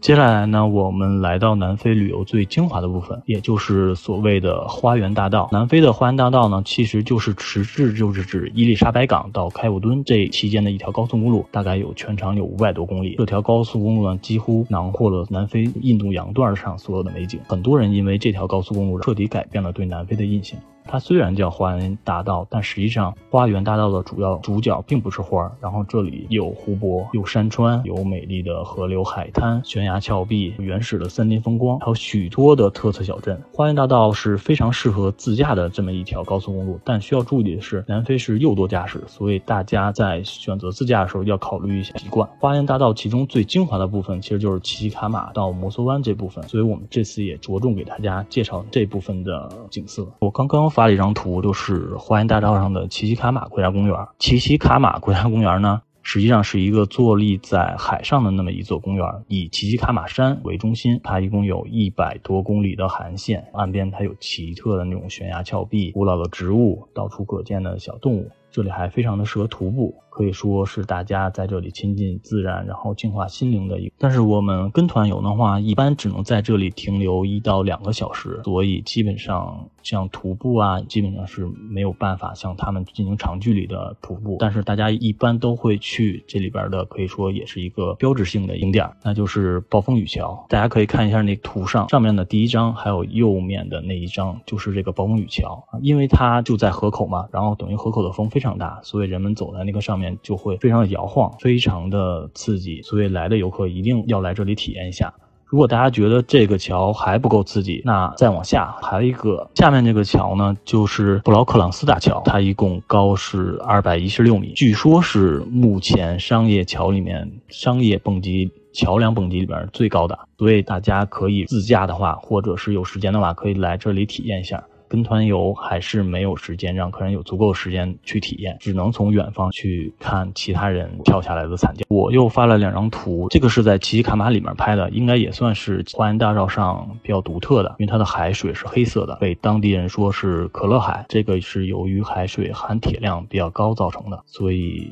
接下来呢，我们来到南非旅游最精华的部分，也就是所谓的花园大道。南非的花园大道呢，其实就是实质就是指伊丽莎白港到开普敦这期间的一条高速公路，大概有全长有五百多公里。这条高速公路呢，几乎囊括了南非印度洋段上所有的美景。很多人因为这条高速公路彻底改变了对南非的印象。它虽然叫花园大道，但实际上花园大道的主要主角并不是花儿。然后这里有湖泊，有山川，有美丽的河流、海滩、悬崖峭壁、原始的森林风光，还有许多的特色小镇。花园大道是非常适合自驾的这么一条高速公路，但需要注意的是，南非是右舵驾驶，所以大家在选择自驾的时候要考虑一下习惯。花园大道其中最精华的部分其实就是奇奇卡马到摩梭湾这部分，所以我们这次也着重给大家介绍这部分的景色。我刚刚发。发了一张图，就是花园大道上的奇奇卡马国家公园。奇奇卡马国家公园呢，实际上是一个坐立在海上的那么一座公园，以奇奇卡马山为中心，它一共有一百多公里的海岸线，岸边它有奇特的那种悬崖峭壁、古老的植物、到处可见的小动物，这里还非常的适合徒步。可以说是大家在这里亲近自然，然后净化心灵的一。但是我们跟团游的话，一般只能在这里停留一到两个小时，所以基本上像徒步啊，基本上是没有办法向他们进行长距离的徒步。但是大家一般都会去这里边的，可以说也是一个标志性的景点，那就是暴风雨桥。大家可以看一下那图上上面的第一张，还有右面的那一张，就是这个暴风雨桥，因为它就在河口嘛，然后等于河口的风非常大，所以人们走在那个上面面。就会非常的摇晃，非常的刺激，所以来的游客一定要来这里体验一下。如果大家觉得这个桥还不够刺激，那再往下还有一个，下面这个桥呢，就是布劳克朗斯大桥，它一共高是二百一十六米，据说是目前商业桥里面商业蹦极桥梁蹦极里边最高的，所以大家可以自驾的话，或者是有时间的话，可以来这里体验一下。跟团游还是没有时间让客人有足够时间去体验，只能从远方去看其他人跳下来的惨叫。我又发了两张图，这个是在奇奇卡马里面拍的，应该也算是花园大道上比较独特的，因为它的海水是黑色的，被当地人说是可乐海。这个是由于海水含铁量比较高造成的，所以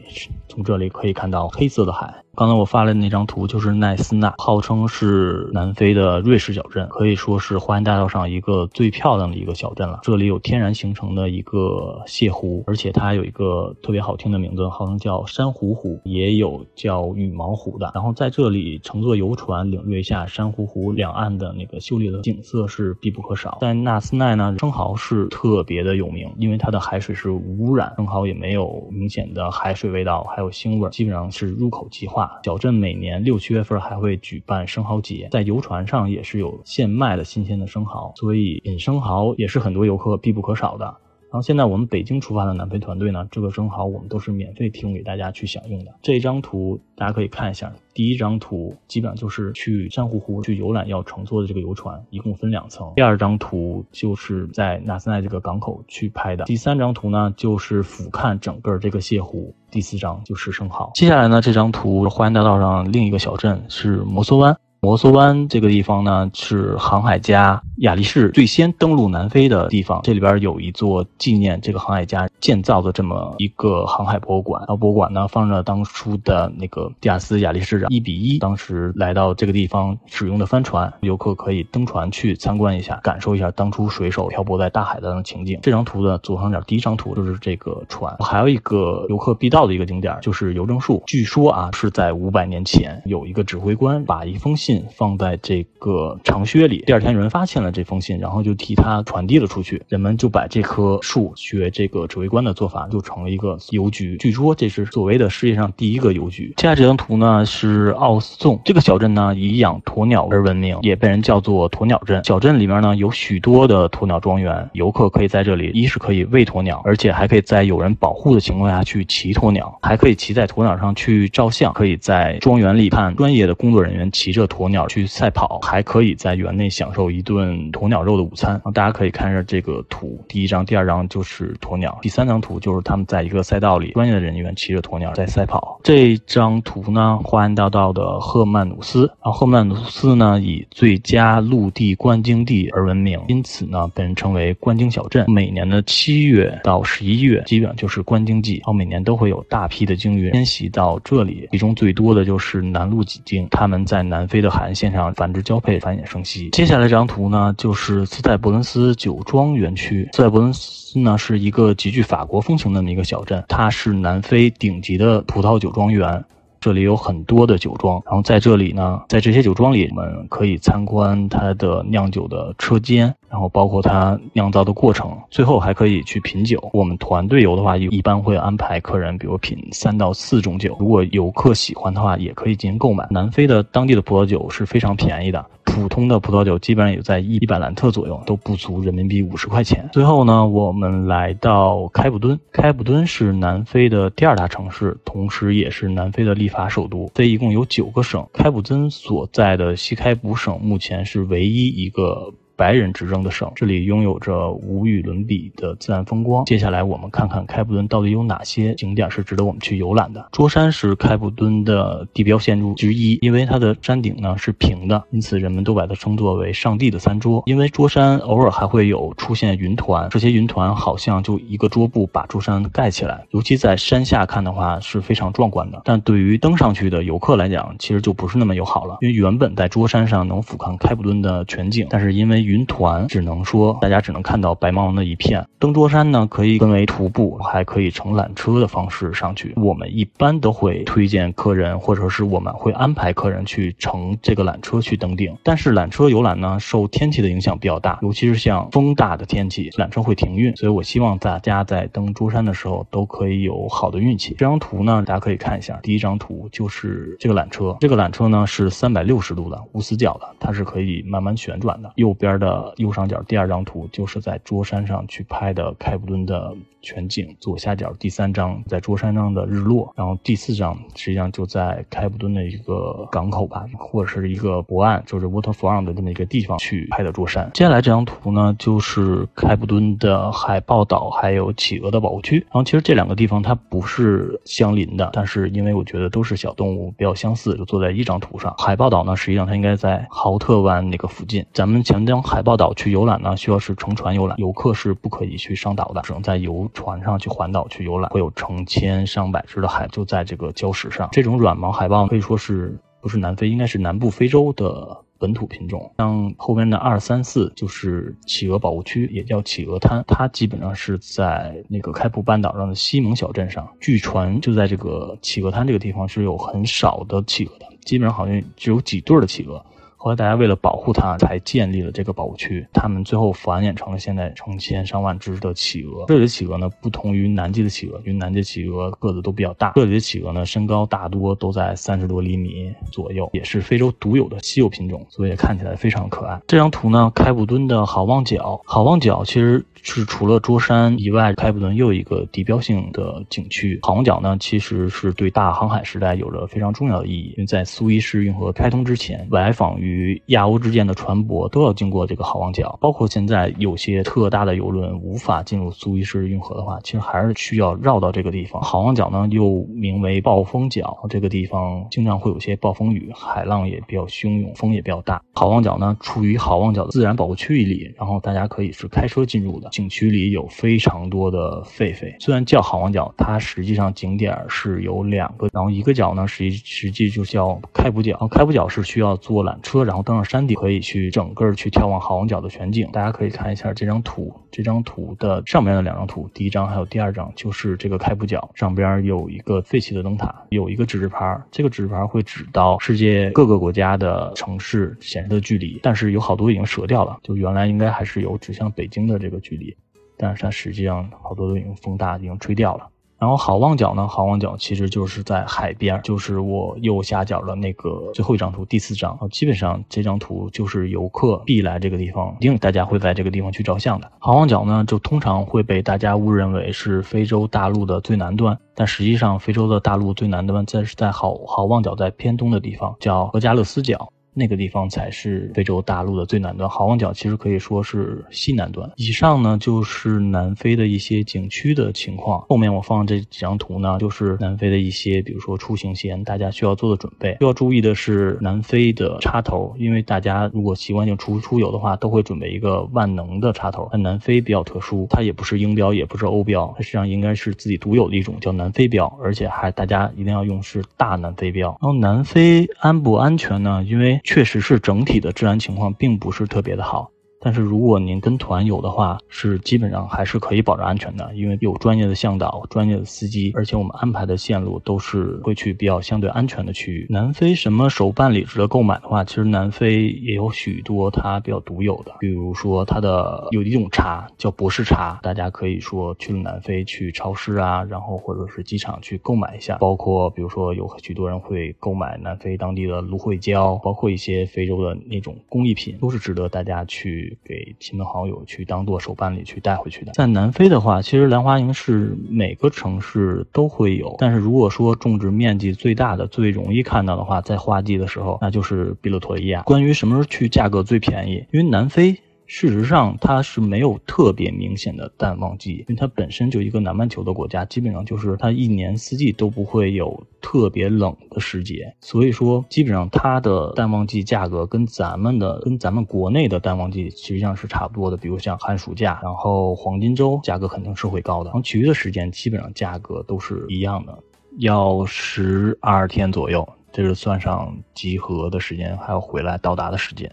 从这里可以看到黑色的海。刚才我发了那张图，就是奈斯纳，号称是南非的瑞士小镇，可以说是花园大道上一个最漂亮的一个小镇这里有天然形成的一个泻湖，而且它还有一个特别好听的名字，号称叫珊瑚湖，也有叫羽毛湖的。然后在这里乘坐游船领略一下珊瑚湖两岸的那个秀丽的景色是必不可少。在纳斯奈呢，生蚝是特别的有名，因为它的海水是无污染，生蚝也没有明显的海水味道，还有腥味，基本上是入口即化。小镇每年六七月份还会举办生蚝节，在游船上也是有现卖的新鲜的生蚝，所以品生蚝也是很游客必不可少的。然后现在我们北京出发的南非团队呢，这个生蚝我们都是免费提供给大家去享用的。这张图大家可以看一下，第一张图基本上就是去珊瑚湖去游览要乘坐的这个游船，一共分两层。第二张图就是在纳斯奈这个港口去拍的。第三张图呢就是俯瞰整个这个泻湖。第四张就是生蚝。接下来呢这张图，花园大道上另一个小镇是摩梭湾。摩梭湾这个地方呢，是航海家亚力士最先登陆南非的地方。这里边有一座纪念这个航海家建造的这么一个航海博物馆。然后博物馆呢，放着当初的那个迪亚斯亚力士一比一当时来到这个地方使用的帆船，游客可以登船去参观一下，感受一下当初水手漂泊在大海的情景。这张图的左上角第一张图就是这个船。还有一个游客必到的一个景点就是邮政树。据说啊，是在五百年前有一个指挥官把一封。信放在这个长靴里，第二天有人发现了这封信，然后就替他传递了出去。人们就把这棵树学这个指挥官的做法，就成了一个邮局。据说这是所谓的世界上第一个邮局。接下来这张图呢是奥斯纵这个小镇呢以养鸵鸟而闻名，也被人叫做鸵鸟镇。小镇里面呢有许多的鸵鸟庄园，游客可以在这里，一是可以喂鸵鸟，而且还可以在有人保护的情况下去骑鸵鸟，还可以骑在鸵鸟上去照相，可以在庄园里看专业的工作人员骑着。鸵鸟去赛跑，还可以在园内享受一顿鸵鸟肉的午餐。大家可以看一下这个图，第一张、第二张就是鸵鸟，第三张图就是他们在一个赛道里，专业的人员骑着鸵鸟在赛跑。这张图呢，花安大道的赫曼努斯，然后赫曼努斯呢以最佳陆地观鲸地而闻名，因此呢被人称为观鲸小镇。每年的七月到十一月，基本上就是观鲸季，然后每年都会有大批的鲸鱼迁徙到这里，其中最多的就是南陆几鲸，它们在南非的海岸线上繁殖交配，繁衍生息。接下来这张图呢，就是斯泰伯伦斯酒庄园区。斯泰伯伦斯呢是一个极具法国风情的那么一个小镇，它是南非顶级的葡萄酒庄园。这里有很多的酒庄，然后在这里呢，在这些酒庄里，我们可以参观它的酿酒的车间，然后包括它酿造的过程，最后还可以去品酒。我们团队游的话，一般会安排客人，比如品三到四种酒。如果游客喜欢的话，也可以进行购买。南非的当地的葡萄酒是非常便宜的。普通的葡萄酒基本上也在一一百兰特左右，都不足人民币五十块钱。最后呢，我们来到开普敦。开普敦是南非的第二大城市，同时也是南非的立法首都。这一共有九个省，开普敦所在的西开普省目前是唯一一个。白人执政的省，这里拥有着无与伦比的自然风光。接下来我们看看开普敦到底有哪些景点是值得我们去游览的。桌山是开普敦的地标建筑之一，因为它的山顶呢是平的，因此人们都把它称作为上帝的餐桌。因为桌山偶尔还会有出现云团，这些云团好像就一个桌布把桌山盖起来，尤其在山下看的话是非常壮观的。但对于登上去的游客来讲，其实就不是那么友好了，因为原本在桌山上能俯瞰开普敦的全景，但是因为云团只能说，大家只能看到白茫茫的一片。登桌山呢，可以分为徒步，还可以乘缆车的方式上去。我们一般都会推荐客人，或者是我们会安排客人去乘这个缆车去登顶。但是缆车游览呢，受天气的影响比较大，尤其是像风大的天气，缆车会停运。所以我希望大家在登桌山的时候都可以有好的运气。这张图呢，大家可以看一下，第一张图就是这个缆车。这个缆车呢是三百六十度的，无死角的，它是可以慢慢旋转的。右边的。右上角第二张图就是在桌山上去拍的开普敦的全景，左下角第三张在桌山上的日落，然后第四张实际上就在开普敦的一个港口吧，或者是一个博岸，就是 waterfront 的这么一个地方去拍的桌山。接下来这张图呢，就是开普敦的海豹岛还有企鹅的保护区。然后其实这两个地方它不是相邻的，但是因为我觉得都是小动物比较相似，就坐在一张图上。海豹岛呢，实际上它应该在豪特湾那个附近。咱们前张海豹岛。去游览呢，需要是乘船游览，游客是不可以去上岛的，只能在游船上去环岛去游览。会有成千上百只的海就在这个礁石上。这种软毛海豹可以说是不是南非，应该是南部非洲的本土品种。像后面的二三四就是企鹅保护区，也叫企鹅滩，它基本上是在那个开普半岛上的西蒙小镇上。据传就在这个企鹅滩这个地方是有很少的企鹅的，基本上好像只有几对的企鹅。后来大家为了保护它，才建立了这个保护区。它们最后繁衍成了现在成千上万只的企鹅。这里的企鹅呢，不同于南极的企鹅，因为南极企鹅个子都比较大。这里的企鹅呢，身高大多都在三十多厘米左右，也是非洲独有的稀有品种，所以看起来非常可爱。这张图呢，开普敦的好望角。好望角其实是除了桌山以外，开普敦又一个地标性的景区。好望角呢，其实是对大航海时代有着非常重要的意义，因为在苏伊士运河开通之前，来访于与亚欧之间的船舶都要经过这个好望角，包括现在有些特大的游轮无法进入苏伊士运河的话，其实还是需要绕到这个地方。好望角呢又名为暴风角，这个地方经常会有些暴风雨，海浪也比较汹涌，风也比较大。好望角呢处于好望角的自然保护区域里，然后大家可以是开车进入的。景区里有非常多的狒狒，虽然叫好望角，它实际上景点是有两个，然后一个角呢实际实际就叫开普角，开普角是需要坐缆车。然后登上山顶，可以去整个去眺望好望角的全景。大家可以看一下这张图，这张图的上面的两张图，第一张还有第二张，就是这个开普角上边有一个废弃的灯塔，有一个指示牌，这个指示牌会指到世界各个国家的城市显示的距离，但是有好多已经折掉了，就原来应该还是有指向北京的这个距离，但是它实际上好多都已经风大，已经吹掉了。然后好望角呢？好望角其实就是在海边，就是我右下角的那个最后一张图，第四张。基本上这张图就是游客必来这个地方，一定大家会在这个地方去照相的。好望角呢，就通常会被大家误认为是非洲大陆的最南端，但实际上非洲的大陆最南端在是在好好望角在偏东的地方，叫格加勒斯角。那个地方才是非洲大陆的最南端。好望角其实可以说是西南端。以上呢就是南非的一些景区的情况。后面我放这几张图呢，就是南非的一些，比如说出行前大家需要做的准备。需要注意的是南非的插头，因为大家如果习惯性出出游的话，都会准备一个万能的插头。但南非比较特殊，它也不是英标，也不是欧标，它实际上应该是自己独有的一种叫南非标，而且还大家一定要用是大南非标。然后南非安不安全呢？因为确实是整体的治安情况并不是特别的好。但是如果您跟团游的话，是基本上还是可以保证安全的，因为有专业的向导、专业的司机，而且我们安排的线路都是会去比较相对安全的区域。南非什么手办礼值得购买的话，其实南非也有许多它比较独有的，比如说它的有一种茶叫博士茶，大家可以说去了南非去超市啊，然后或者是机场去购买一下。包括比如说有许多人会购买南非当地的芦荟胶，包括一些非洲的那种工艺品，都是值得大家去。给亲朋好友去当做手办礼去带回去的。在南非的话，其实兰花楹是每个城市都会有，但是如果说种植面积最大的、最容易看到的话，在花季的时候，那就是比勒陀利亚。关于什么时候去价格最便宜，因为南非。事实上，它是没有特别明显的淡旺季，因为它本身就一个南半球的国家，基本上就是它一年四季都不会有特别冷的时节，所以说基本上它的淡旺季价格跟咱们的跟咱们国内的淡旺季实际上是差不多的。比如像寒暑假，然后黄金周价格肯定是会高的，然后其余的时间基本上价格都是一样的，要十二天左右，这是算上集合的时间，还有回来到达的时间。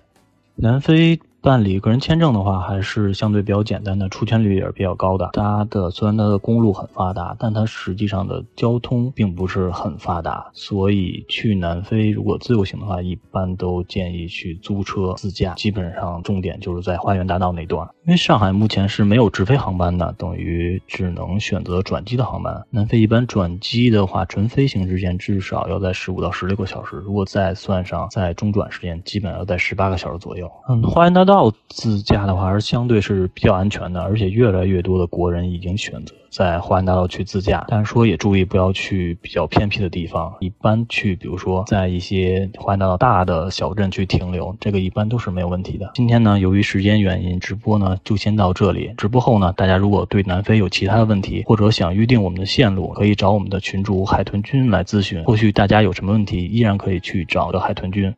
南非。办理个人签证的话，还是相对比较简单的，出签率也是比较高的。它的虽然它的公路很发达，但它实际上的交通并不是很发达。所以去南非如果自由行的话，一般都建议去租车自驾。基本上重点就是在花园大道那段，因为上海目前是没有直飞航班的，等于只能选择转机的航班。南非一般转机的话，纯飞行时间至少要在十五到十六个小时，如果再算上在中转时间，基本要在十八个小时左右。嗯，花园大道。到自驾的话，还是相对是比较安全的，而且越来越多的国人已经选择在花园大道去自驾。但是说也注意不要去比较偏僻的地方，一般去，比如说在一些花园大道大的小镇去停留，这个一般都是没有问题的。今天呢，由于时间原因，直播呢就先到这里。直播后呢，大家如果对南非有其他的问题，或者想预定我们的线路，可以找我们的群主海豚君来咨询。后续大家有什么问题，依然可以去找的海豚君。